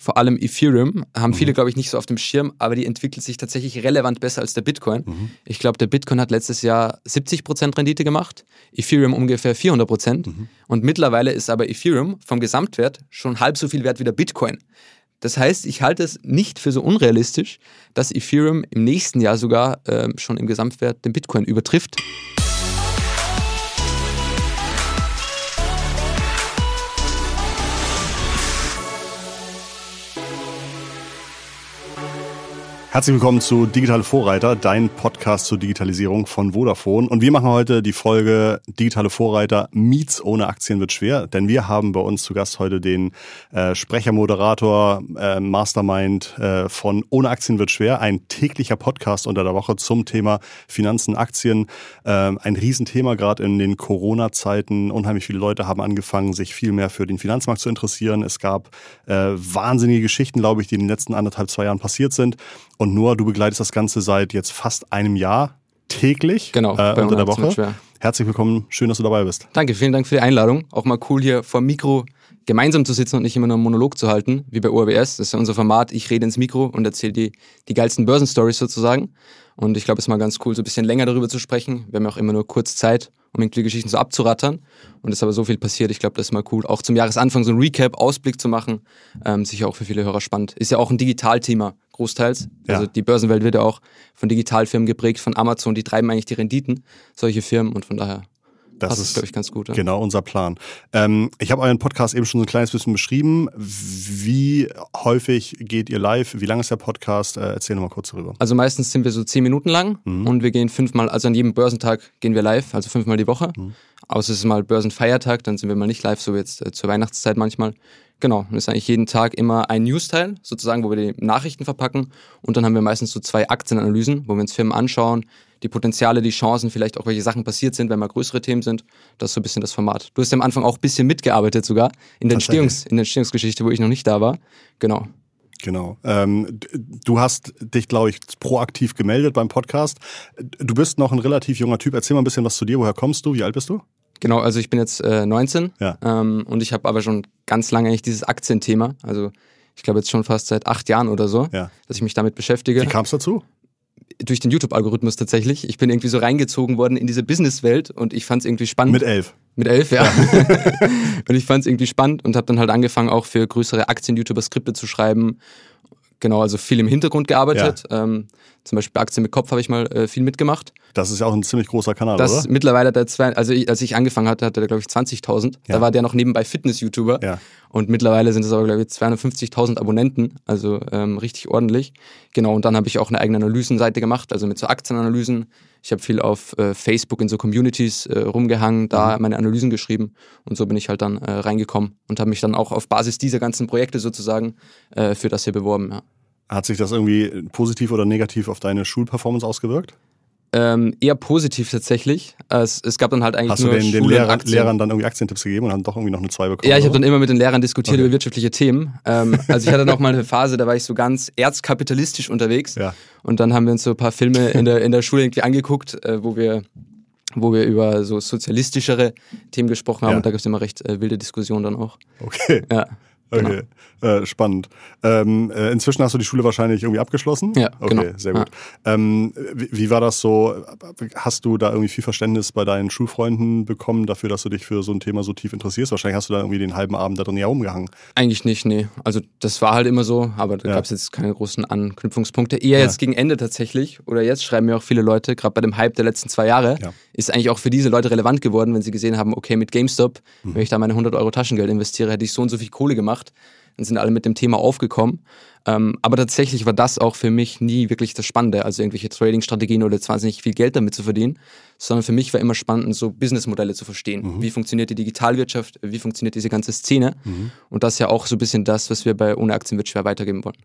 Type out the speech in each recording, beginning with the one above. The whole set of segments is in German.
vor allem Ethereum, haben mhm. viele, glaube ich, nicht so auf dem Schirm, aber die entwickelt sich tatsächlich relevant besser als der Bitcoin. Mhm. Ich glaube, der Bitcoin hat letztes Jahr 70% Rendite gemacht, Ethereum ungefähr 400%. Mhm. Und mittlerweile ist aber Ethereum vom Gesamtwert schon halb so viel wert wie der Bitcoin. Das heißt, ich halte es nicht für so unrealistisch, dass Ethereum im nächsten Jahr sogar äh, schon im Gesamtwert den Bitcoin übertrifft. Herzlich willkommen zu Digitale Vorreiter, dein Podcast zur Digitalisierung von Vodafone. Und wir machen heute die Folge Digitale Vorreiter Meets ohne Aktien wird schwer, denn wir haben bei uns zu Gast heute den äh, Sprecher, äh, Mastermind äh, von Ohne Aktien wird schwer, ein täglicher Podcast unter der Woche zum Thema Finanzen, Aktien. Äh, ein Riesenthema gerade in den Corona-Zeiten. Unheimlich viele Leute haben angefangen, sich viel mehr für den Finanzmarkt zu interessieren. Es gab äh, wahnsinnige Geschichten, glaube ich, die in den letzten anderthalb, zwei Jahren passiert sind. Und Noah, du begleitest das Ganze seit jetzt fast einem Jahr täglich genau, äh, unter der Woche. Herzlich willkommen, schön, dass du dabei bist. Danke, vielen Dank für die Einladung. Auch mal cool hier vor dem Mikro gemeinsam zu sitzen und nicht immer nur einen Monolog zu halten, wie bei ORBS. Das ist ja unser Format. Ich rede ins Mikro und erzähle die, die geilsten Börsenstories sozusagen. Und ich glaube, es ist mal ganz cool, so ein bisschen länger darüber zu sprechen. Wir haben ja auch immer nur kurz Zeit, um irgendwie Geschichten so abzurattern. Und es ist aber so viel passiert. Ich glaube, das ist mal cool. Auch zum Jahresanfang so ein Recap, Ausblick zu machen. Ähm, sicher auch für viele Hörer spannend. Ist ja auch ein Digitalthema, großteils. Ja. Also die Börsenwelt wird ja auch von Digitalfirmen geprägt, von Amazon. Die treiben eigentlich die Renditen, solche Firmen. Und von daher das Passt, ist, glaube ich, ganz gut. Ja. Genau unser Plan. Ähm, ich habe euren Podcast eben schon so ein kleines bisschen beschrieben. Wie häufig geht ihr live? Wie lang ist der Podcast? Äh, erzähl nochmal kurz darüber. Also meistens sind wir so zehn Minuten lang mhm. und wir gehen fünfmal, also an jedem Börsentag gehen wir live, also fünfmal die Woche. Mhm. Außer es ist mal Börsenfeiertag, dann sind wir mal nicht live, so jetzt äh, zur Weihnachtszeit manchmal. Genau, und ist eigentlich jeden Tag immer ein News-Teil, sozusagen, wo wir die Nachrichten verpacken. Und dann haben wir meistens so zwei Aktienanalysen, wo wir uns Firmen anschauen, die Potenziale, die Chancen, vielleicht auch welche Sachen passiert sind, wenn mal größere Themen sind. Das ist so ein bisschen das Format. Du hast ja am Anfang auch ein bisschen mitgearbeitet sogar in der, Entstehungs-, in der Entstehungsgeschichte, wo ich noch nicht da war. Genau. Genau. Ähm, du hast dich, glaube ich, proaktiv gemeldet beim Podcast. Du bist noch ein relativ junger Typ. Erzähl mal ein bisschen was zu dir. Woher kommst du? Wie alt bist du? Genau, also ich bin jetzt äh, 19 ja. ähm, und ich habe aber schon ganz lange eigentlich dieses Aktienthema. Also ich glaube jetzt schon fast seit acht Jahren oder so, ja. dass ich mich damit beschäftige. Wie kam es dazu? Durch den YouTube-Algorithmus tatsächlich. Ich bin irgendwie so reingezogen worden in diese Businesswelt und ich fand es irgendwie spannend. Mit elf? Mit elf, ja. ja. und ich fand es irgendwie spannend und habe dann halt angefangen, auch für größere Aktien-YouTuber Skripte zu schreiben Genau, also viel im Hintergrund gearbeitet. Ja. Ähm, zum Beispiel bei Aktien mit Kopf habe ich mal äh, viel mitgemacht. Das ist ja auch ein ziemlich großer Kanal, das oder? Mittlerweile hat er zwei, also ich, als ich angefangen hatte, hatte er glaube ich 20.000. Ja. Da war der noch nebenbei Fitness-YouTuber. Ja. Und mittlerweile sind es aber glaube ich 250.000 Abonnenten, also ähm, richtig ordentlich. Genau, und dann habe ich auch eine eigene Analysenseite gemacht, also mit so Aktienanalysen. Ich habe viel auf äh, Facebook in so Communities äh, rumgehangen, da mhm. meine Analysen geschrieben und so bin ich halt dann äh, reingekommen und habe mich dann auch auf Basis dieser ganzen Projekte sozusagen äh, für das hier beworben. Ja. Hat sich das irgendwie positiv oder negativ auf deine Schulperformance ausgewirkt? Ähm, eher positiv tatsächlich. Es, es gab dann halt eigentlich Hast nur du den, den Lehrer, Lehrern dann irgendwie Aktientipps gegeben und haben doch irgendwie noch eine 2 bekommen? Ja, ich habe dann immer mit den Lehrern diskutiert okay. über wirtschaftliche Themen. Ähm, also ich hatte noch mal eine Phase, da war ich so ganz erzkapitalistisch unterwegs. Ja. Und dann haben wir uns so ein paar Filme in der, in der Schule irgendwie angeguckt, äh, wo wir wo wir über so sozialistischere Themen gesprochen haben ja. und da gab es immer recht äh, wilde Diskussionen dann auch. Okay. Ja. Okay, genau. äh, spannend. Ähm, äh, inzwischen hast du die Schule wahrscheinlich irgendwie abgeschlossen? Ja, okay, genau. sehr gut. Ja. Ähm, wie, wie, war das so? Hast du da irgendwie viel Verständnis bei deinen Schulfreunden bekommen dafür, dass du dich für so ein Thema so tief interessierst? Wahrscheinlich hast du da irgendwie den halben Abend da drin ja umgehangen. Eigentlich nicht, nee. Also das war halt immer so, aber da ja. gab es jetzt keine großen Anknüpfungspunkte. Eher ja. jetzt gegen Ende tatsächlich, oder jetzt schreiben mir auch viele Leute, gerade bei dem Hype der letzten zwei Jahre, ist eigentlich auch für diese Leute relevant geworden, wenn sie gesehen haben, okay, mit GameStop, mhm. wenn ich da meine 100 Euro Taschengeld investiere, hätte ich so und so viel Kohle gemacht. Dann sind alle mit dem Thema aufgekommen. Ähm, aber tatsächlich war das auch für mich nie wirklich das Spannende, also irgendwelche Trading-Strategien oder zwar nicht viel Geld damit zu verdienen, sondern für mich war immer spannend, so Businessmodelle zu verstehen. Mhm. Wie funktioniert die Digitalwirtschaft? Wie funktioniert diese ganze Szene? Mhm. Und das ist ja auch so ein bisschen das, was wir bei Ohne Aktien wird schwer weitergeben wollen.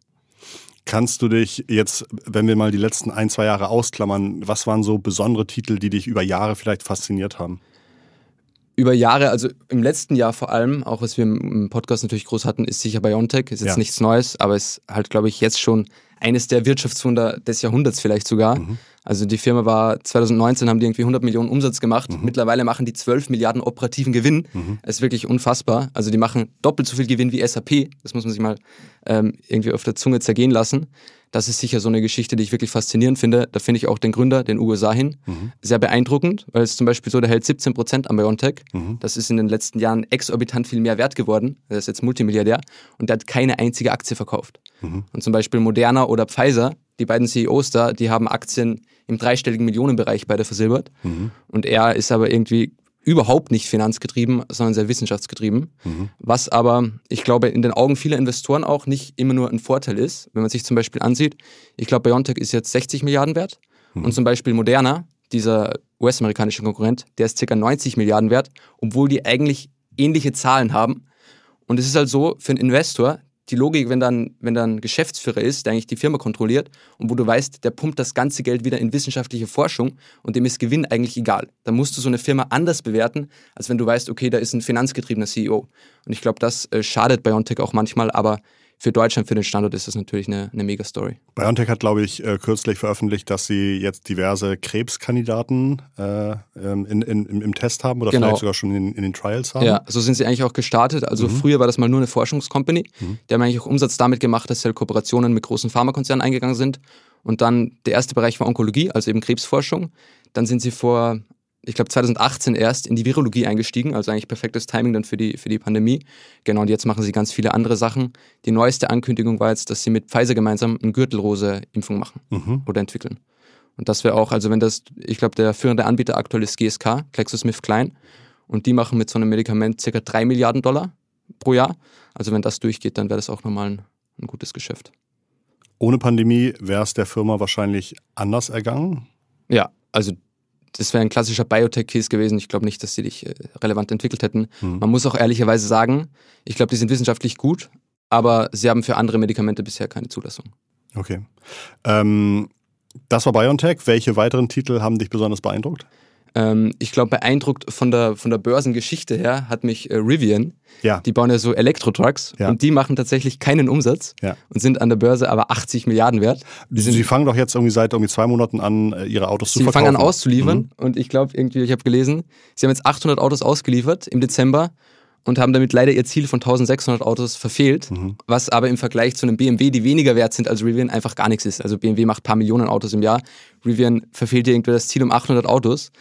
Kannst du dich jetzt, wenn wir mal die letzten ein, zwei Jahre ausklammern, was waren so besondere Titel, die dich über Jahre vielleicht fasziniert haben? Über Jahre, also im letzten Jahr vor allem, auch was wir im Podcast natürlich groß hatten, ist sicher Biontech, ist jetzt ja. nichts Neues, aber ist halt, glaube ich, jetzt schon eines der Wirtschaftswunder des Jahrhunderts vielleicht sogar. Mhm. Also die Firma war 2019 haben die irgendwie 100 Millionen Umsatz gemacht. Mhm. Mittlerweile machen die 12 Milliarden operativen Gewinn. Mhm. Das ist wirklich unfassbar. Also die machen doppelt so viel Gewinn wie SAP. Das muss man sich mal ähm, irgendwie auf der Zunge zergehen lassen. Das ist sicher so eine Geschichte, die ich wirklich faszinierend finde. Da finde ich auch den Gründer, den Ugo Sahin, mhm. sehr beeindruckend, weil es zum Beispiel so, der hält 17 Prozent am BioNTech. Mhm. Das ist in den letzten Jahren exorbitant viel mehr wert geworden. Er ist jetzt Multimilliardär und der hat keine einzige Aktie verkauft. Mhm. Und zum Beispiel Moderna oder Pfizer, die beiden CEOs da, die haben Aktien im dreistelligen Millionenbereich beide versilbert. Mhm. Und er ist aber irgendwie überhaupt nicht finanzgetrieben, sondern sehr wissenschaftsgetrieben. Mhm. Was aber, ich glaube, in den Augen vieler Investoren auch nicht immer nur ein Vorteil ist. Wenn man sich zum Beispiel ansieht, ich glaube, BioNTech ist jetzt 60 Milliarden wert mhm. und zum Beispiel Moderna, dieser US-amerikanische Konkurrent, der ist ca. 90 Milliarden wert, obwohl die eigentlich ähnliche Zahlen haben. Und es ist halt so, für einen Investor, die Logik, wenn dann, wenn dann Geschäftsführer ist, der eigentlich die Firma kontrolliert und wo du weißt, der pumpt das ganze Geld wieder in wissenschaftliche Forschung und dem ist Gewinn eigentlich egal. Dann musst du so eine Firma anders bewerten, als wenn du weißt, okay, da ist ein finanzgetriebener CEO. Und ich glaube, das äh, schadet BioNTech auch manchmal, aber für Deutschland, für den Standort ist das natürlich eine, eine Mega-Story. BioNTech hat, glaube ich, äh, kürzlich veröffentlicht, dass sie jetzt diverse Krebskandidaten äh, ähm, in, in, im Test haben oder genau. vielleicht sogar schon in, in, den Trials haben. Ja, so sind sie eigentlich auch gestartet. Also mhm. früher war das mal nur eine Forschungscompany. Mhm. Die haben eigentlich auch Umsatz damit gemacht, dass sie halt Kooperationen mit großen Pharmakonzernen eingegangen sind. Und dann der erste Bereich war Onkologie, also eben Krebsforschung. Dann sind sie vor ich glaube 2018 erst in die Virologie eingestiegen, also eigentlich perfektes Timing dann für die, für die Pandemie. Genau, und jetzt machen sie ganz viele andere Sachen. Die neueste Ankündigung war jetzt, dass sie mit Pfizer gemeinsam eine Gürtelrose-Impfung machen mhm. oder entwickeln. Und das wäre auch, also wenn das, ich glaube, der führende Anbieter aktuell ist GSK, GlaxoSmithKline, und die machen mit so einem Medikament circa drei Milliarden Dollar pro Jahr. Also wenn das durchgeht, dann wäre das auch nochmal ein, ein gutes Geschäft. Ohne Pandemie wäre es der Firma wahrscheinlich anders ergangen? Ja, also das wäre ein klassischer Biotech-Case gewesen. Ich glaube nicht, dass sie dich äh, relevant entwickelt hätten. Mhm. Man muss auch ehrlicherweise sagen, ich glaube, die sind wissenschaftlich gut, aber sie haben für andere Medikamente bisher keine Zulassung. Okay. Ähm, das war BioNTech. Welche weiteren Titel haben dich besonders beeindruckt? Ähm, ich glaube, beeindruckt von der, von der Börsengeschichte her hat mich äh, Rivian. Ja. Die bauen ja so Elektro-Trucks ja. und die machen tatsächlich keinen Umsatz ja. und sind an der Börse aber 80 Milliarden wert. Sie fangen doch jetzt irgendwie seit irgendwie zwei Monaten an, äh, ihre Autos zu verkaufen. Sie fangen an auszuliefern mhm. und ich glaube irgendwie, ich habe gelesen, sie haben jetzt 800 Autos ausgeliefert im Dezember und haben damit leider ihr Ziel von 1600 Autos verfehlt, mhm. was aber im Vergleich zu einem BMW, die weniger wert sind als Rivian, einfach gar nichts ist. Also BMW macht ein paar Millionen Autos im Jahr, Rivian verfehlt irgendwie das Ziel um 800 Autos.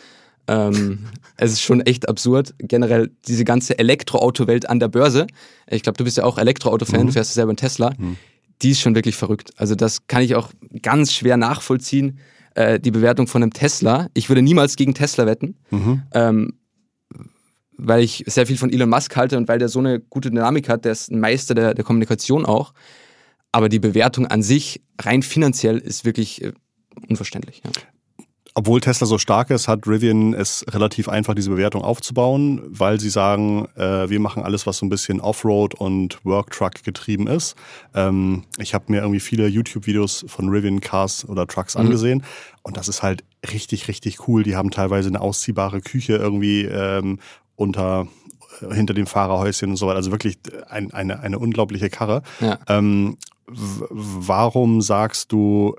Ähm, es ist schon echt absurd. Generell diese ganze Elektroauto-Welt an der Börse. Ich glaube, du bist ja auch Elektroauto-Fan, mhm. du fährst ja selber einen Tesla. Mhm. Die ist schon wirklich verrückt. Also das kann ich auch ganz schwer nachvollziehen. Äh, die Bewertung von einem Tesla. Ich würde niemals gegen Tesla wetten. Mhm. Ähm, weil ich sehr viel von Elon Musk halte und weil der so eine gute Dynamik hat, der ist ein Meister der, der Kommunikation auch. Aber die Bewertung an sich, rein finanziell, ist wirklich äh, unverständlich. Ja obwohl Tesla so stark ist, hat Rivian es relativ einfach, diese Bewertung aufzubauen, weil sie sagen, äh, wir machen alles, was so ein bisschen Offroad und Worktruck getrieben ist. Ähm, ich habe mir irgendwie viele YouTube-Videos von Rivian Cars oder Trucks mhm. angesehen und das ist halt richtig, richtig cool. Die haben teilweise eine ausziehbare Küche irgendwie ähm, unter äh, hinter dem Fahrerhäuschen und so weiter. Also wirklich ein, eine, eine unglaubliche Karre. Ja. Ähm, warum sagst du,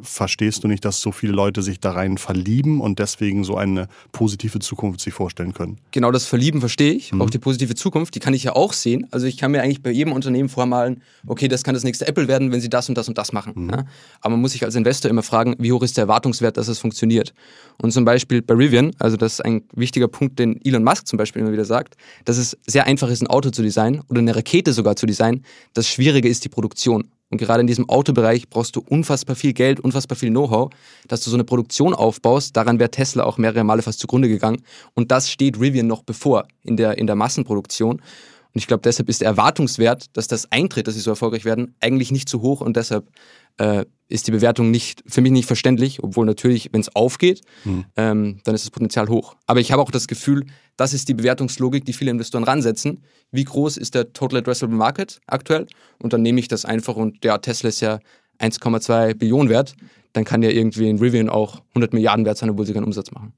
verstehst du nicht, dass so viele Leute sich da rein verlieben und deswegen so eine positive Zukunft sich vorstellen können? Genau das Verlieben verstehe ich. Mhm. Auch die positive Zukunft, die kann ich ja auch sehen. Also ich kann mir eigentlich bei jedem Unternehmen vormalen, okay, das kann das nächste Apple werden, wenn sie das und das und das machen. Mhm. Ja? Aber man muss sich als Investor immer fragen, wie hoch ist der Erwartungswert, dass es funktioniert? Und zum Beispiel bei Rivian, also das ist ein wichtiger Punkt, den Elon Musk zum Beispiel immer wieder sagt, dass es sehr einfach ist, ein Auto zu designen oder eine Rakete sogar zu designen. Das Schwierige ist die Produktion. Und gerade in diesem Autobereich brauchst du unfassbar viel Geld, unfassbar viel Know-how, dass du so eine Produktion aufbaust. Daran wäre Tesla auch mehrere Male fast zugrunde gegangen. Und das steht Rivian noch bevor in der, in der Massenproduktion. Und ich glaube, deshalb ist der Erwartungswert, dass das eintritt, dass sie so erfolgreich werden, eigentlich nicht zu hoch und deshalb äh, ist die Bewertung nicht für mich nicht verständlich, obwohl natürlich, wenn es aufgeht, mhm. ähm, dann ist das Potenzial hoch. Aber ich habe auch das Gefühl, das ist die Bewertungslogik, die viele Investoren ransetzen. Wie groß ist der Total Addressable Market aktuell? Und dann nehme ich das einfach und ja, Tesla ist ja 1,2 Billionen wert. Dann kann ja irgendwie ein Rivian auch 100 Milliarden wert sein, obwohl sie keinen Umsatz machen.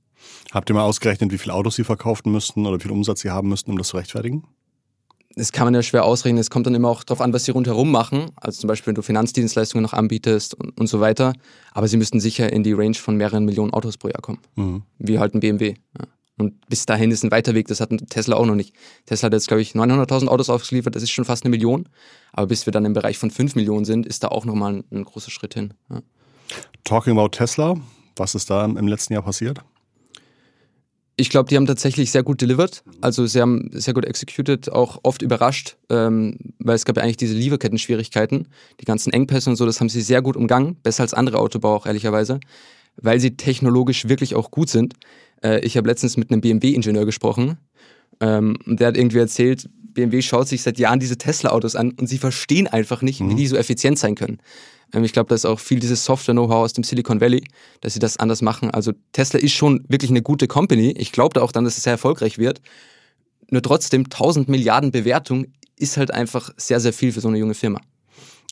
Habt ihr mal ausgerechnet, wie viele Autos sie verkaufen müssten oder wie viel Umsatz sie haben müssten, um das zu rechtfertigen? Das kann man ja schwer ausrechnen. Es kommt dann immer auch darauf an, was sie rundherum machen. Also zum Beispiel, wenn du Finanzdienstleistungen noch anbietest und, und so weiter. Aber sie müssten sicher in die Range von mehreren Millionen Autos pro Jahr kommen. Mhm. Wie halt ein BMW. Ja. Und bis dahin ist ein weiter Weg, das hat Tesla auch noch nicht. Tesla hat jetzt, glaube ich, 900.000 Autos ausgeliefert, das ist schon fast eine Million. Aber bis wir dann im Bereich von 5 Millionen sind, ist da auch nochmal ein, ein großer Schritt hin. Ja. Talking about Tesla, was ist da im letzten Jahr passiert? Ich glaube, die haben tatsächlich sehr gut delivered. Also sie haben sehr gut executed, auch oft überrascht, ähm, weil es gab ja eigentlich diese Lieferketten-Schwierigkeiten. Die ganzen Engpässe und so, das haben sie sehr gut umgangen. Besser als andere Autobauer auch, ehrlicherweise. Weil sie technologisch wirklich auch gut sind. Äh, ich habe letztens mit einem BMW-Ingenieur gesprochen. Ähm, und der hat irgendwie erzählt, BMW schaut sich seit Jahren diese Tesla-Autos an und sie verstehen einfach nicht, mhm. wie die so effizient sein können. Ähm, ich glaube, da ist auch viel dieses Software-Know-how aus dem Silicon Valley, dass sie das anders machen. Also Tesla ist schon wirklich eine gute Company. Ich glaube da auch dann, dass es sehr erfolgreich wird. Nur trotzdem, 1000 Milliarden Bewertung ist halt einfach sehr, sehr viel für so eine junge Firma.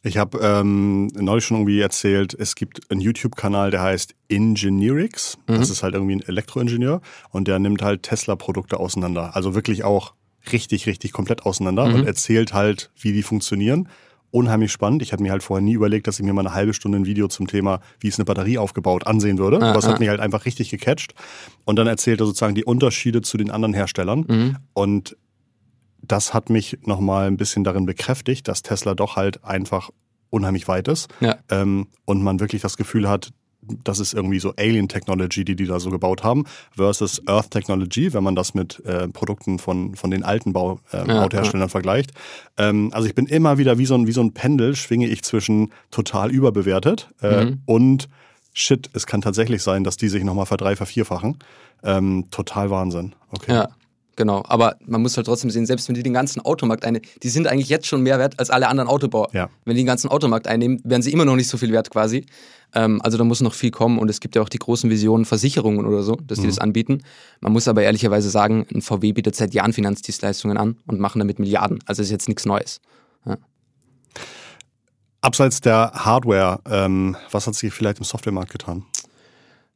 Ich habe ähm, neulich schon irgendwie erzählt, es gibt einen YouTube-Kanal, der heißt Engineerix. Mhm. Das ist halt irgendwie ein Elektroingenieur und der nimmt halt Tesla-Produkte auseinander. Also wirklich auch richtig, richtig komplett auseinander mhm. und erzählt halt, wie die funktionieren unheimlich spannend. Ich hatte mir halt vorher nie überlegt, dass ich mir mal eine halbe Stunde ein Video zum Thema, wie ist eine Batterie aufgebaut, ansehen würde. Ah, Aber es ah. hat mich halt einfach richtig gecatcht. Und dann erzählt er sozusagen die Unterschiede zu den anderen Herstellern. Mhm. Und das hat mich nochmal ein bisschen darin bekräftigt, dass Tesla doch halt einfach unheimlich weit ist. Ja. Ähm, und man wirklich das Gefühl hat, das ist irgendwie so Alien Technology, die die da so gebaut haben, versus Earth Technology, wenn man das mit äh, Produkten von, von den alten Bau, äh, ja, Autoherstellern ja. vergleicht. Ähm, also ich bin immer wieder wie so, ein, wie so ein Pendel, schwinge ich zwischen total überbewertet äh, mhm. und shit, es kann tatsächlich sein, dass die sich nochmal verdrei, vervierfachen. Ähm, total Wahnsinn. Okay. Ja. Genau, aber man muss halt trotzdem sehen, selbst wenn die den ganzen Automarkt einnehmen, die sind eigentlich jetzt schon mehr wert als alle anderen Autobauer. Ja. Wenn die den ganzen Automarkt einnehmen, werden sie immer noch nicht so viel wert quasi. Ähm, also da muss noch viel kommen und es gibt ja auch die großen Visionen, Versicherungen oder so, dass die mhm. das anbieten. Man muss aber ehrlicherweise sagen, ein VW bietet seit Jahren Finanzdienstleistungen an und machen damit Milliarden. Also ist jetzt nichts Neues. Ja. Abseits der Hardware, ähm, was hat sich vielleicht im Softwaremarkt getan?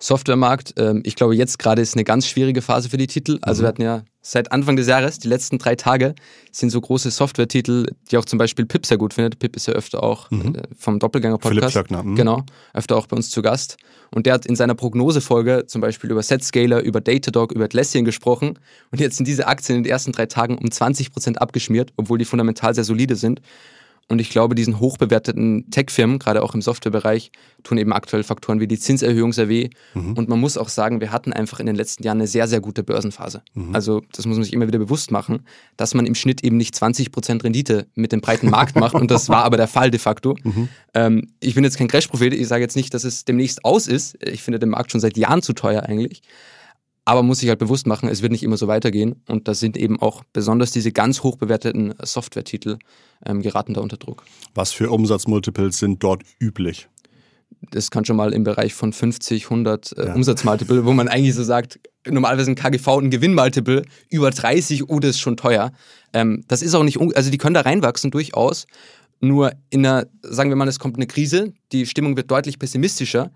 Softwaremarkt, ähm, ich glaube, jetzt gerade ist eine ganz schwierige Phase für die Titel. Also mhm. wir hatten ja seit Anfang des Jahres, die letzten drei Tage, sind so große Software-Titel, die auch zum Beispiel Pip sehr gut findet. Pip ist ja öfter auch mhm. Äh, vom Doppelgänger-Podcast. Mhm. Genau, öfter auch bei uns zu Gast. Und der hat in seiner Prognosefolge zum Beispiel über Setscaler, über Datadog, über Atlassian gesprochen. Und jetzt sind diese Aktien in den ersten drei Tagen um 20 Prozent abgeschmiert, obwohl die fundamental sehr solide sind. Und ich glaube, diesen hochbewerteten Tech-Firmen, gerade auch im Softwarebereich, tun eben aktuell Faktoren wie die Zinserhöhung sehr weh. Mhm. Und man muss auch sagen, wir hatten einfach in den letzten Jahren eine sehr, sehr gute Börsenphase. Mhm. Also das muss man sich immer wieder bewusst machen, dass man im Schnitt eben nicht 20% Rendite mit dem breiten Markt macht. Und das war aber der Fall de facto. Mhm. Ähm, ich bin jetzt kein Crash-Prophet. Ich sage jetzt nicht, dass es demnächst aus ist. Ich finde den Markt schon seit Jahren zu teuer eigentlich. Aber muss sich halt bewusst machen, es wird nicht immer so weitergehen. Und da sind eben auch besonders diese ganz hoch bewerteten Software-Titel ähm, geraten da unter Druck. Was für Umsatzmultiples sind dort üblich? Das kann schon mal im Bereich von 50, 100 äh, ja. Umsatzmultiple, wo man eigentlich so sagt, normalerweise ein KGV ein Gewinnmultiple über 30, oh, das ist schon teuer. Ähm, das ist auch nicht, also die können da reinwachsen durchaus. Nur in einer, sagen wir mal, es kommt eine Krise, die Stimmung wird deutlich pessimistischer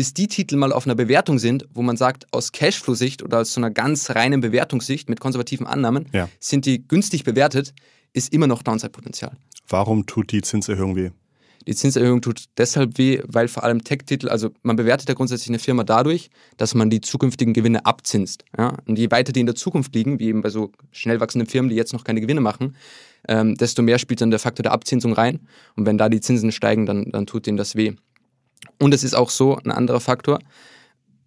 bis die Titel mal auf einer Bewertung sind, wo man sagt, aus Cashflow-Sicht oder aus so einer ganz reinen Bewertungssicht mit konservativen Annahmen, ja. sind die günstig bewertet, ist immer noch Downside-Potenzial. Warum tut die Zinserhöhung weh? Die Zinserhöhung tut deshalb weh, weil vor allem Tech-Titel, also man bewertet ja grundsätzlich eine Firma dadurch, dass man die zukünftigen Gewinne abzinst. Ja? Und je weiter die in der Zukunft liegen, wie eben bei so schnell wachsenden Firmen, die jetzt noch keine Gewinne machen, ähm, desto mehr spielt dann der Faktor der Abzinsung rein. Und wenn da die Zinsen steigen, dann, dann tut denen das weh. Und es ist auch so ein anderer Faktor.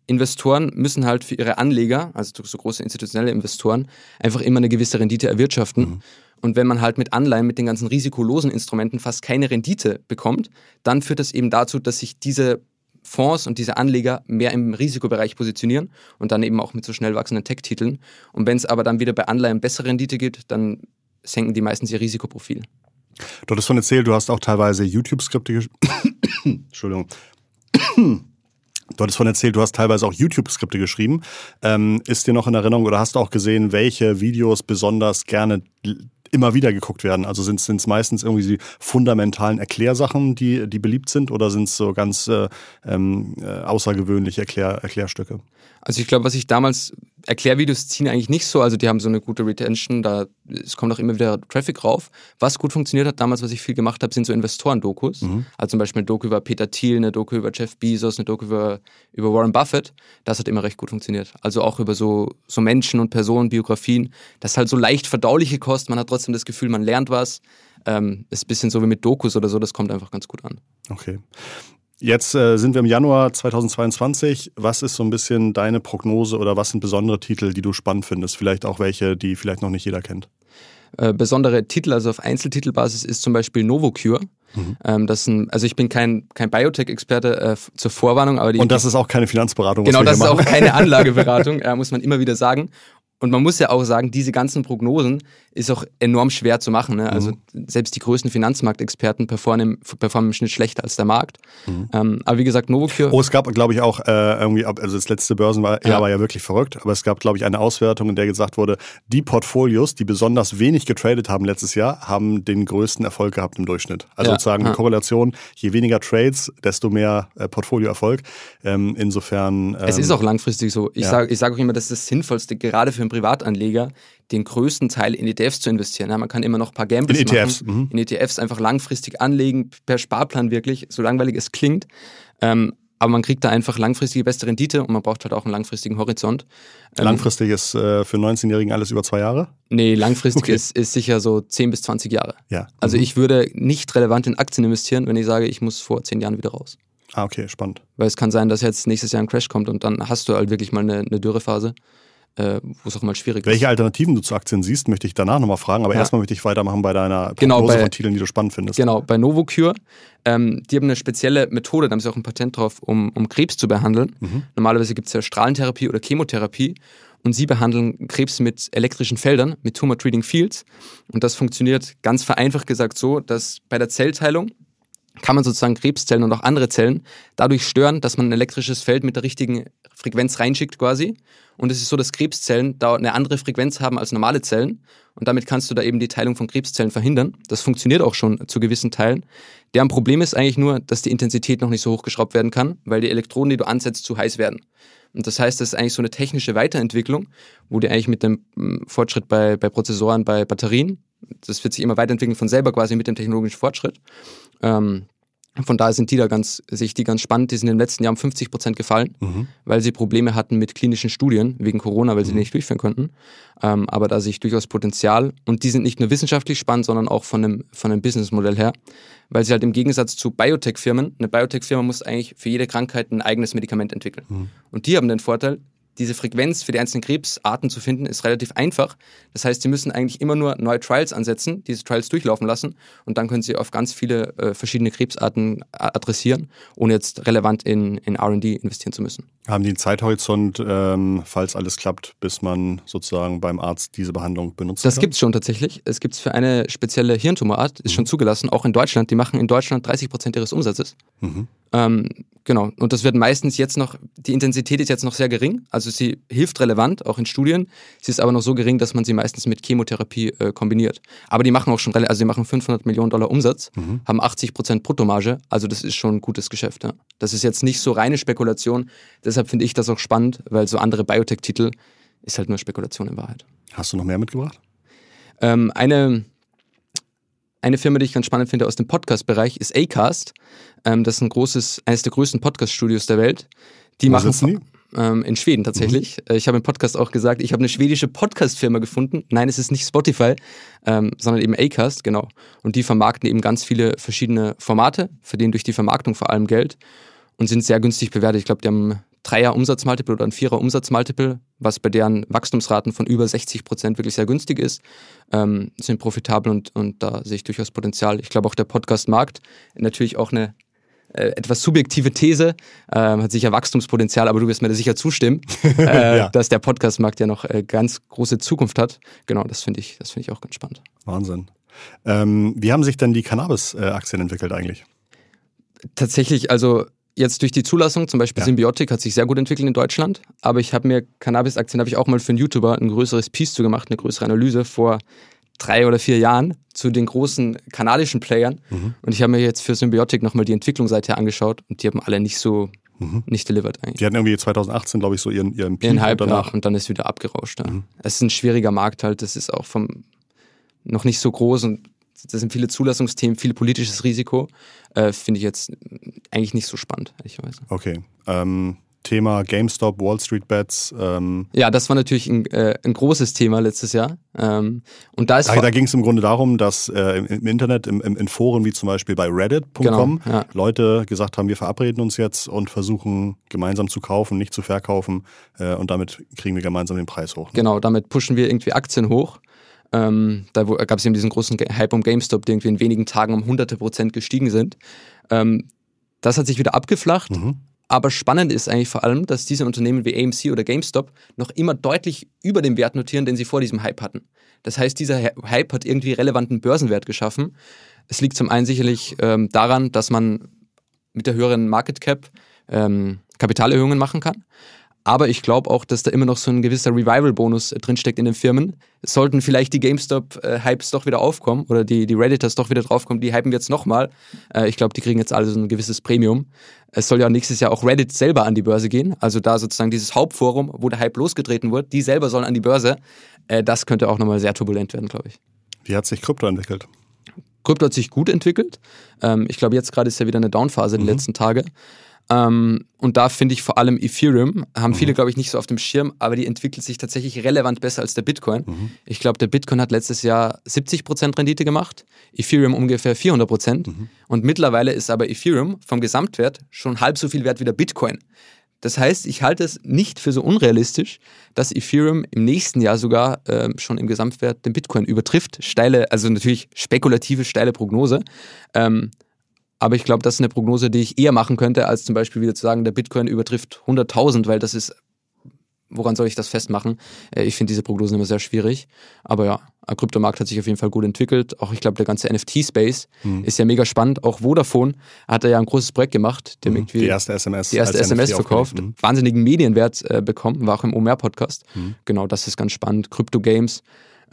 Investoren müssen halt für ihre Anleger, also so große institutionelle Investoren, einfach immer eine gewisse Rendite erwirtschaften. Mhm. Und wenn man halt mit Anleihen, mit den ganzen risikolosen Instrumenten fast keine Rendite bekommt, dann führt das eben dazu, dass sich diese Fonds und diese Anleger mehr im Risikobereich positionieren und dann eben auch mit so schnell wachsenden Tech-Titeln. Und wenn es aber dann wieder bei Anleihen bessere Rendite gibt, dann senken die meistens ihr Risikoprofil. Du hattest von erzählt, du hast auch teilweise YouTube-Skripte Entschuldigung. Du hattest von erzählt, du hast teilweise auch YouTube-Skripte geschrieben. Ähm, ist dir noch in Erinnerung oder hast du auch gesehen, welche Videos besonders gerne immer wieder geguckt werden? Also sind es meistens irgendwie die fundamentalen Erklärsachen, die, die beliebt sind oder sind es so ganz äh, ähm, äh, außergewöhnliche Erklär, Erklärstücke? Also ich glaube, was ich damals Erklärvideos ziehen eigentlich nicht so, also die haben so eine gute Retention, da es kommt auch immer wieder Traffic rauf. Was gut funktioniert hat damals, was ich viel gemacht habe, sind so Investoren-Dokus. Mhm. Also zum Beispiel eine Doku über Peter Thiel, eine Doku über Jeff Bezos, eine Doku über, über Warren Buffett. Das hat immer recht gut funktioniert. Also auch über so, so Menschen und Personen, Biografien. Das ist halt so leicht verdauliche Kost, man hat trotzdem das Gefühl, man lernt was. Ähm, ist ein bisschen so wie mit Dokus oder so, das kommt einfach ganz gut an. Okay. Jetzt äh, sind wir im Januar 2022. Was ist so ein bisschen deine Prognose oder was sind besondere Titel, die du spannend findest? Vielleicht auch welche, die vielleicht noch nicht jeder kennt. Äh, besondere Titel, also auf Einzeltitelbasis, ist zum Beispiel Novocure. Mhm. Ähm, das ein, also ich bin kein, kein Biotech-Experte äh, zur Vorwarnung, aber die, Und das ist auch keine Finanzberatung. Genau, das ist auch keine Anlageberatung, äh, muss man immer wieder sagen. Und man muss ja auch sagen, diese ganzen Prognosen ist auch enorm schwer zu machen. Ne? Also mhm. selbst die größten Finanzmarktexperten performen, performen im Schnitt schlechter als der Markt. Mhm. Ähm, aber wie gesagt, Novocure. Oh, es gab, glaube ich, auch äh, irgendwie, also das letzte Börsenjahr ja. war ja wirklich verrückt, aber es gab, glaube ich, eine Auswertung, in der gesagt wurde, die Portfolios, die besonders wenig getradet haben letztes Jahr, haben den größten Erfolg gehabt im Durchschnitt. Also ja. sozusagen eine Korrelation, je weniger Trades, desto mehr äh, Portfolioerfolg. Ähm, insofern. Ähm, es ist auch langfristig so. Ich ja. sage sag auch immer, das ist das Sinnvollste, gerade für einen Privatanleger, den größten Teil in ETFs zu investieren. Ja, man kann immer noch ein paar Gambles in ETFs. machen. Mhm. In ETFs einfach langfristig anlegen, per Sparplan wirklich, so langweilig es klingt. Ähm, aber man kriegt da einfach langfristige beste Rendite und man braucht halt auch einen langfristigen Horizont. Ähm, langfristig ist äh, für 19-Jährigen alles über zwei Jahre? Nee, langfristig okay. ist, ist sicher so 10 bis 20 Jahre. Ja. Also mhm. ich würde nicht relevant in Aktien investieren, wenn ich sage, ich muss vor 10 Jahren wieder raus. Ah, okay, spannend. Weil es kann sein, dass jetzt nächstes Jahr ein Crash kommt und dann hast du halt wirklich mal eine, eine Dürrephase äh, wo es auch mal schwierig Welche ist. Welche Alternativen du zu Aktien siehst, möchte ich danach nochmal fragen, aber ja. erstmal möchte ich weitermachen bei deiner genau, Prognose bei, von Titeln, die du spannend findest. Genau, bei Novocure, ähm, die haben eine spezielle Methode, da haben sie auch ein Patent drauf, um, um Krebs zu behandeln. Mhm. Normalerweise gibt es ja Strahlentherapie oder Chemotherapie und sie behandeln Krebs mit elektrischen Feldern, mit Tumor Treating Fields. Und das funktioniert ganz vereinfacht gesagt so, dass bei der Zellteilung kann man sozusagen Krebszellen und auch andere Zellen dadurch stören, dass man ein elektrisches Feld mit der richtigen Frequenz reinschickt quasi. Und es ist so, dass Krebszellen da eine andere Frequenz haben als normale Zellen. Und damit kannst du da eben die Teilung von Krebszellen verhindern. Das funktioniert auch schon zu gewissen Teilen. Deren Problem ist eigentlich nur, dass die Intensität noch nicht so hochgeschraubt werden kann, weil die Elektronen, die du ansetzt, zu heiß werden. Und das heißt, das ist eigentlich so eine technische Weiterentwicklung, wo die eigentlich mit dem hm, Fortschritt bei, bei Prozessoren, bei Batterien, das wird sich immer weiterentwickeln von selber quasi mit dem technologischen Fortschritt. Ähm, von daher sind die da ganz, sehe ich die ganz spannend. Die sind in den letzten Jahren 50 Prozent gefallen, mhm. weil sie Probleme hatten mit klinischen Studien wegen Corona, weil sie mhm. nicht durchführen konnten. Ähm, aber da sehe ich durchaus Potenzial. Und die sind nicht nur wissenschaftlich spannend, sondern auch von einem, von einem Businessmodell her, weil sie halt im Gegensatz zu Biotech-Firmen, eine Biotech-Firma muss eigentlich für jede Krankheit ein eigenes Medikament entwickeln. Mhm. Und die haben den Vorteil, diese Frequenz für die einzelnen Krebsarten zu finden, ist relativ einfach. Das heißt, Sie müssen eigentlich immer nur neue Trials ansetzen, diese Trials durchlaufen lassen und dann können Sie auf ganz viele äh, verschiedene Krebsarten adressieren, ohne jetzt relevant in, in RD investieren zu müssen. Haben die einen Zeithorizont, ähm, falls alles klappt, bis man sozusagen beim Arzt diese Behandlung benutzt? Das gibt es schon tatsächlich. Es gibt es für eine spezielle Hirntumorart, ist mhm. schon zugelassen, auch in Deutschland. Die machen in Deutschland 30 Prozent ihres Umsatzes. Mhm. Ähm, genau. Und das wird meistens jetzt noch, die Intensität ist jetzt noch sehr gering. Also sie hilft relevant, auch in Studien. Sie ist aber noch so gering, dass man sie meistens mit Chemotherapie äh, kombiniert. Aber die machen auch schon, also sie machen 500 Millionen Dollar Umsatz, mhm. haben 80 Prozent Bruttomarge. Also das ist schon ein gutes Geschäft. Ja. Das ist jetzt nicht so reine Spekulation. Deshalb finde ich das auch spannend, weil so andere Biotech-Titel ist halt nur Spekulation in Wahrheit. Hast du noch mehr mitgebracht? Ähm, eine eine Firma, die ich ganz spannend finde aus dem Podcast-Bereich, ist Acast. Ähm, das ist ein großes, eines der größten Podcast-Studios der Welt. Die Wo machen die? Ähm, in Schweden tatsächlich. Mhm. Ich habe im Podcast auch gesagt, ich habe eine schwedische Podcast-Firma gefunden. Nein, es ist nicht Spotify, ähm, sondern eben Acast, genau. Und die vermarkten eben ganz viele verschiedene Formate, verdienen durch die Vermarktung vor allem Geld und sind sehr günstig bewertet. Ich glaube, die haben Dreier Umsatzmultiple oder ein Vierer Umsatzmultiple, was bei deren Wachstumsraten von über 60 Prozent wirklich sehr günstig ist, ähm, sind profitabel und, und da sehe ich durchaus Potenzial. Ich glaube auch der Podcast-Markt, natürlich auch eine äh, etwas subjektive These, äh, hat sicher Wachstumspotenzial, aber du wirst mir da sicher zustimmen, äh, ja. dass der Podcast-Markt ja noch äh, ganz große Zukunft hat. Genau, das finde ich, das ich auch ganz spannend. Wahnsinn. Ähm, wie haben sich denn die Cannabis-Aktien entwickelt eigentlich? Tatsächlich, also jetzt durch die Zulassung, zum Beispiel ja. Symbiotik hat sich sehr gut entwickelt in Deutschland, aber ich habe mir Cannabis-Aktien, habe ich auch mal für einen YouTuber ein größeres Piece zu gemacht, eine größere Analyse vor drei oder vier Jahren zu den großen kanadischen Playern. Mhm. Und ich habe mir jetzt für Symbiotik nochmal die Entwicklungsseite angeschaut und die haben alle nicht so mhm. nicht delivered eigentlich. Die hatten irgendwie 2018, glaube ich, so ihren, ihren Peak ihren Hype und, danach. Ja, und dann ist wieder abgerauscht. Ja. Mhm. Es ist ein schwieriger Markt halt, das ist auch vom noch nicht so groß und das sind viele Zulassungsthemen, viel politisches Risiko. Äh, Finde ich jetzt eigentlich nicht so spannend, ehrlicherweise. Okay. Ähm, Thema GameStop, Wall Street Bets. Ähm ja, das war natürlich ein, äh, ein großes Thema letztes Jahr. Ähm, und da, da, da ging es im Grunde darum, dass äh, im, im, Internet, im, im, in Foren wie zum Beispiel bei Reddit.com, genau, ja. Leute gesagt haben, wir verabreden uns jetzt und versuchen gemeinsam zu kaufen, nicht zu verkaufen äh, und damit kriegen wir gemeinsam den Preis hoch. Ne? Genau, damit pushen wir irgendwie Aktien hoch. Ähm, da gab es eben diesen großen Hype um GameStop, die irgendwie in wenigen Tagen um hunderte Prozent gestiegen sind. Ähm, das hat sich wieder abgeflacht. Mhm. Aber spannend ist eigentlich vor allem, dass diese Unternehmen wie AMC oder GameStop noch immer deutlich über dem Wert notieren, den sie vor diesem Hype hatten. Das heißt, dieser Hype hat irgendwie relevanten Börsenwert geschaffen. Es liegt zum einen sicherlich ähm, daran, dass man mit der höheren Market Cap ähm, Kapitalerhöhungen machen kann. Aber ich glaube auch, dass da immer noch so ein gewisser Revival-Bonus äh, drinsteckt in den Firmen. Sollten vielleicht die GameStop-Hypes doch wieder aufkommen oder die, die Redditors doch wieder draufkommen, die hypen jetzt nochmal. Äh, ich glaube, die kriegen jetzt alle so ein gewisses Premium. Es soll ja nächstes Jahr auch Reddit selber an die Börse gehen. Also da sozusagen dieses Hauptforum, wo der Hype losgetreten wird, die selber sollen an die Börse. Äh, das könnte auch nochmal sehr turbulent werden, glaube ich. Wie hat sich Krypto entwickelt? Krypto hat sich gut entwickelt. Ähm, ich glaube, jetzt gerade ist ja wieder eine Downphase mhm. die letzten Tage. Ähm, und da finde ich vor allem Ethereum, haben mhm. viele, glaube ich, nicht so auf dem Schirm, aber die entwickelt sich tatsächlich relevant besser als der Bitcoin. Mhm. Ich glaube, der Bitcoin hat letztes Jahr 70% Rendite gemacht, Ethereum ungefähr 400%. Mhm. Und mittlerweile ist aber Ethereum vom Gesamtwert schon halb so viel wert wie der Bitcoin. Das heißt, ich halte es nicht für so unrealistisch, dass Ethereum im nächsten Jahr sogar äh, schon im Gesamtwert den Bitcoin übertrifft. Steile, also natürlich spekulative, steile Prognose. Ähm, aber ich glaube, das ist eine Prognose, die ich eher machen könnte, als zum Beispiel wieder zu sagen, der Bitcoin übertrifft 100.000, weil das ist, woran soll ich das festmachen? Äh, ich finde diese Prognosen immer sehr schwierig. Aber ja, der Kryptomarkt hat sich auf jeden Fall gut entwickelt. Auch ich glaube, der ganze NFT-Space mhm. ist ja mega spannend. Auch Vodafone hat da ja ein großes Projekt gemacht. Die, mhm. die erste SMS. Die erste SMS NFT verkauft. Mhm. Wahnsinnigen Medienwert äh, bekommen, war auch im OMR-Podcast. Mhm. Genau, das ist ganz spannend. Krypto-Games.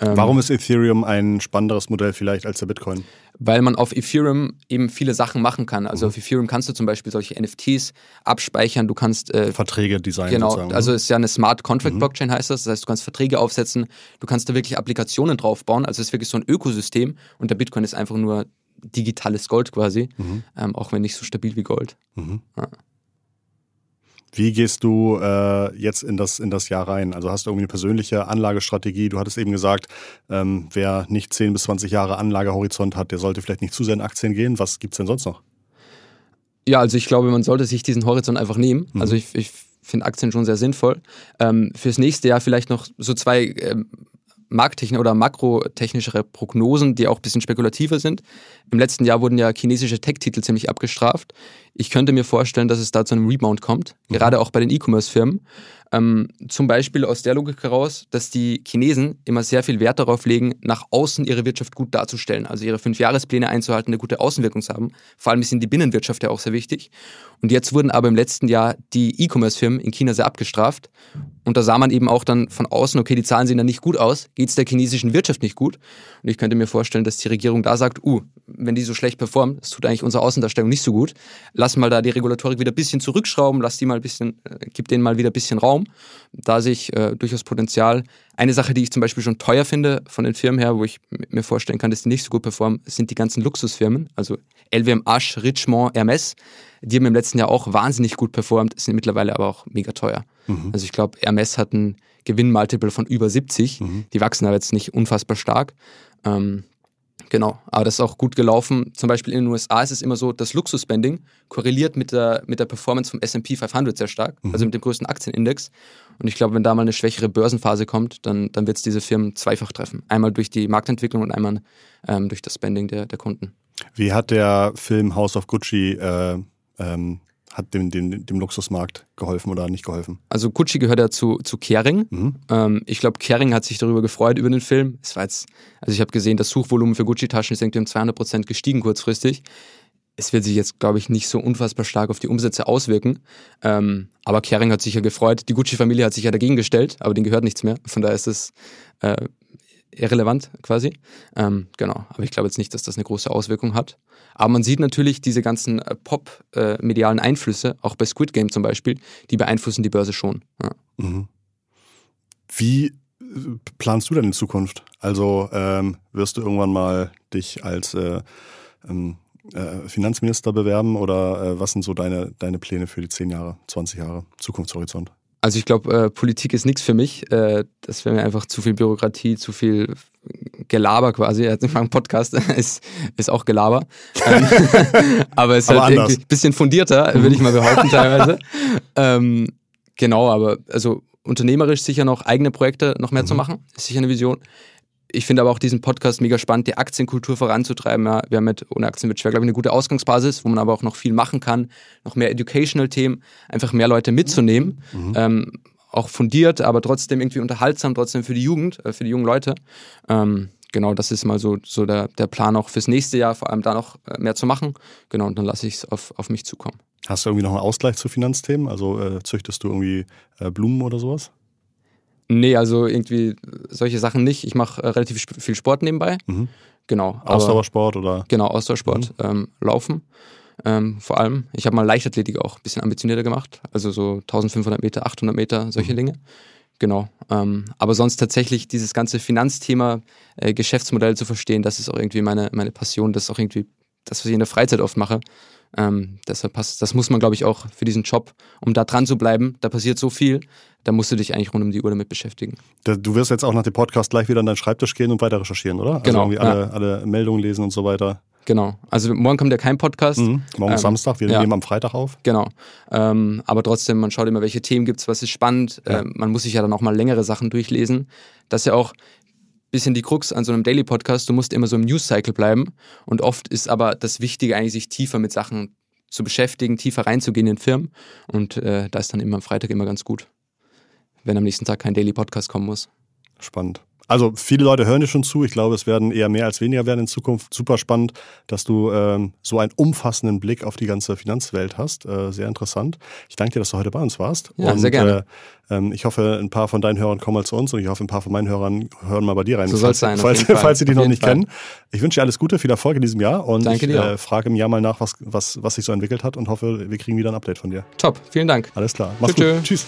Ähm, Warum ist Ethereum ein spannenderes Modell vielleicht als der Bitcoin? Weil man auf Ethereum eben viele Sachen machen kann. Also mhm. auf Ethereum kannst du zum Beispiel solche NFTs abspeichern, du kannst äh, Verträge designen. Genau, sozusagen. also es ist ja eine Smart Contract mhm. Blockchain heißt das. Das heißt, du kannst Verträge aufsetzen, du kannst da wirklich Applikationen drauf bauen. Also es ist wirklich so ein Ökosystem und der Bitcoin ist einfach nur digitales Gold quasi, mhm. ähm, auch wenn nicht so stabil wie Gold. Mhm. Ja. Wie gehst du äh, jetzt in das, in das Jahr rein? Also hast du irgendwie eine persönliche Anlagestrategie? Du hattest eben gesagt, ähm, wer nicht 10 bis 20 Jahre Anlagehorizont hat, der sollte vielleicht nicht zu sehr in Aktien gehen. Was gibt es denn sonst noch? Ja, also ich glaube, man sollte sich diesen Horizont einfach nehmen. Mhm. Also ich, ich finde Aktien schon sehr sinnvoll. Ähm, fürs nächste Jahr vielleicht noch so zwei ähm, markttechnische oder makrotechnischere Prognosen, die auch ein bisschen spekulativer sind. Im letzten Jahr wurden ja chinesische Tech-Titel ziemlich abgestraft. Ich könnte mir vorstellen, dass es da zu einem Rebound kommt, mhm. gerade auch bei den E-Commerce-Firmen. Ähm, zum Beispiel aus der Logik heraus, dass die Chinesen immer sehr viel Wert darauf legen, nach außen ihre Wirtschaft gut darzustellen, also ihre Fünfjahrespläne einzuhalten, eine gute Außenwirkung zu haben. Vor allem ist ihnen die Binnenwirtschaft ja auch sehr wichtig. Und jetzt wurden aber im letzten Jahr die E-Commerce-Firmen in China sehr abgestraft. Und da sah man eben auch dann von außen, okay, die Zahlen sehen dann nicht gut aus, geht es der chinesischen Wirtschaft nicht gut. Und ich könnte mir vorstellen, dass die Regierung da sagt, uh, wenn die so schlecht performt, das tut eigentlich unsere Außendarstellung nicht so gut, lass mal da die Regulatorik wieder ein bisschen zurückschrauben, lass die mal ein bisschen, äh, gib denen mal wieder ein bisschen Raum. Da sehe ich äh, durchaus Potenzial. Eine Sache, die ich zum Beispiel schon teuer finde von den Firmen her, wo ich mir vorstellen kann, dass die nicht so gut performen, sind die ganzen Luxusfirmen, also LWM Richemont, Hermes. Die haben im letzten Jahr auch wahnsinnig gut performt, sind mittlerweile aber auch mega teuer. Mhm. Also ich glaube, Hermes hat ein Gewinnmultiple von über 70. Mhm. Die wachsen aber jetzt nicht unfassbar stark. Ähm, Genau, aber das ist auch gut gelaufen. Zum Beispiel in den USA ist es immer so, das Luxus-Spending korreliert mit der, mit der Performance vom S&P 500 sehr stark, mhm. also mit dem größten Aktienindex. Und ich glaube, wenn da mal eine schwächere Börsenphase kommt, dann, dann wird es diese Firmen zweifach treffen. Einmal durch die Marktentwicklung und einmal ähm, durch das Spending der, der Kunden. Wie hat der Film House of Gucci äh, ähm, hat dem, dem, dem Luxusmarkt geholfen oder nicht geholfen? Also Gucci gehört ja zu, zu Kering. Mhm. Ähm, ich glaube, Kering hat sich darüber gefreut, über den Film. Es war jetzt, also ich habe gesehen, das Suchvolumen für Gucci-Taschen ist irgendwie um 200 Prozent gestiegen kurzfristig. Es wird sich jetzt, glaube ich, nicht so unfassbar stark auf die Umsätze auswirken. Ähm, aber Kering hat sich ja gefreut. Die Gucci-Familie hat sich ja dagegen gestellt, aber denen gehört nichts mehr. Von daher ist es äh, irrelevant quasi. Ähm, genau, aber ich glaube jetzt nicht, dass das eine große Auswirkung hat. Aber man sieht natürlich diese ganzen äh, Pop-medialen äh, Einflüsse, auch bei Squid Game zum Beispiel, die beeinflussen die Börse schon. Ja. Mhm. Wie äh, planst du denn in Zukunft? Also ähm, wirst du irgendwann mal dich als äh, ähm, äh, Finanzminister bewerben oder äh, was sind so deine, deine Pläne für die 10 Jahre, 20 Jahre Zukunftshorizont? Also ich glaube, äh, Politik ist nichts für mich. Äh, das wäre mir einfach zu viel Bürokratie, zu viel Gelaber quasi. Er hat einen Podcast, ist, ist auch Gelaber. Ähm, aber es ist aber halt anders. irgendwie ein bisschen fundierter, würde ich mal behaupten teilweise. ähm, genau, aber also unternehmerisch sicher noch eigene Projekte noch mehr mhm. zu machen, ist sicher eine Vision ich finde aber auch diesen Podcast mega spannend, die Aktienkultur voranzutreiben. Ja, wir haben mit Ohne Aktien wird schwer, glaube ich, eine gute Ausgangsbasis, wo man aber auch noch viel machen kann, noch mehr Educational-Themen, einfach mehr Leute mitzunehmen. Mhm. Ähm, auch fundiert, aber trotzdem irgendwie unterhaltsam, trotzdem für die Jugend, äh, für die jungen Leute. Ähm, genau, das ist mal so, so der, der Plan auch fürs nächste Jahr, vor allem da noch äh, mehr zu machen. Genau, und dann lasse ich es auf, auf mich zukommen. Hast du irgendwie noch einen Ausgleich zu Finanzthemen? Also äh, züchtest du irgendwie äh, Blumen oder sowas? Nee, also irgendwie solche Sachen nicht. Ich mache äh, relativ viel Sport nebenbei. Mhm. Genau. Ausdauersport oder? Genau, Ausdauersport. Mhm. Ähm, Laufen ähm, vor allem. Ich habe mal Leichtathletik auch ein bisschen ambitionierter gemacht. Also so 1500 Meter, 800 Meter, solche mhm. Dinge. Genau. Ähm, aber sonst tatsächlich dieses ganze Finanzthema, äh, Geschäftsmodell zu verstehen, das ist auch irgendwie meine, meine Passion. Das ist auch irgendwie das, was ich in der Freizeit oft mache. Ähm, deshalb passt, das muss man, glaube ich, auch für diesen Job, um da dran zu bleiben. Da passiert so viel, da musst du dich eigentlich rund um die Uhr damit beschäftigen. Du wirst jetzt auch nach dem Podcast gleich wieder an deinen Schreibtisch gehen und weiter recherchieren, oder? Also genau. irgendwie alle, ja. alle Meldungen lesen und so weiter. Genau. Also morgen kommt ja kein Podcast. Mhm. Morgen ähm, Samstag, wir ja. nehmen am Freitag auf. Genau. Ähm, aber trotzdem, man schaut immer, welche Themen gibt es, was ist spannend. Ja. Ähm, man muss sich ja dann auch mal längere Sachen durchlesen. Das ist ja auch bisschen die Krux an so einem Daily Podcast. Du musst immer so im News-Cycle bleiben. Und oft ist aber das Wichtige eigentlich, sich tiefer mit Sachen zu beschäftigen, tiefer reinzugehen in Firmen. Und äh, da ist dann immer am Freitag immer ganz gut, wenn am nächsten Tag kein Daily Podcast kommen muss. Spannend. Also viele Leute hören dir schon zu. Ich glaube, es werden eher mehr als weniger werden in Zukunft. Super spannend, dass du ähm, so einen umfassenden Blick auf die ganze Finanzwelt hast. Äh, sehr interessant. Ich danke dir, dass du heute bei uns warst. Ja, und, sehr gerne. Äh, ähm, ich hoffe, ein paar von deinen Hörern kommen mal zu uns und ich hoffe, ein paar von meinen Hörern hören mal bei dir rein. So soll es sein. Falls, falls sie dich noch nicht Fall. kennen. Ich wünsche dir alles Gute, viel Erfolg in diesem Jahr und danke ich äh, frage im Jahr mal nach, was, was, was sich so entwickelt hat und hoffe, wir kriegen wieder ein Update von dir. Top, vielen Dank. Alles klar. Mach's tschö, gut. Tschüss.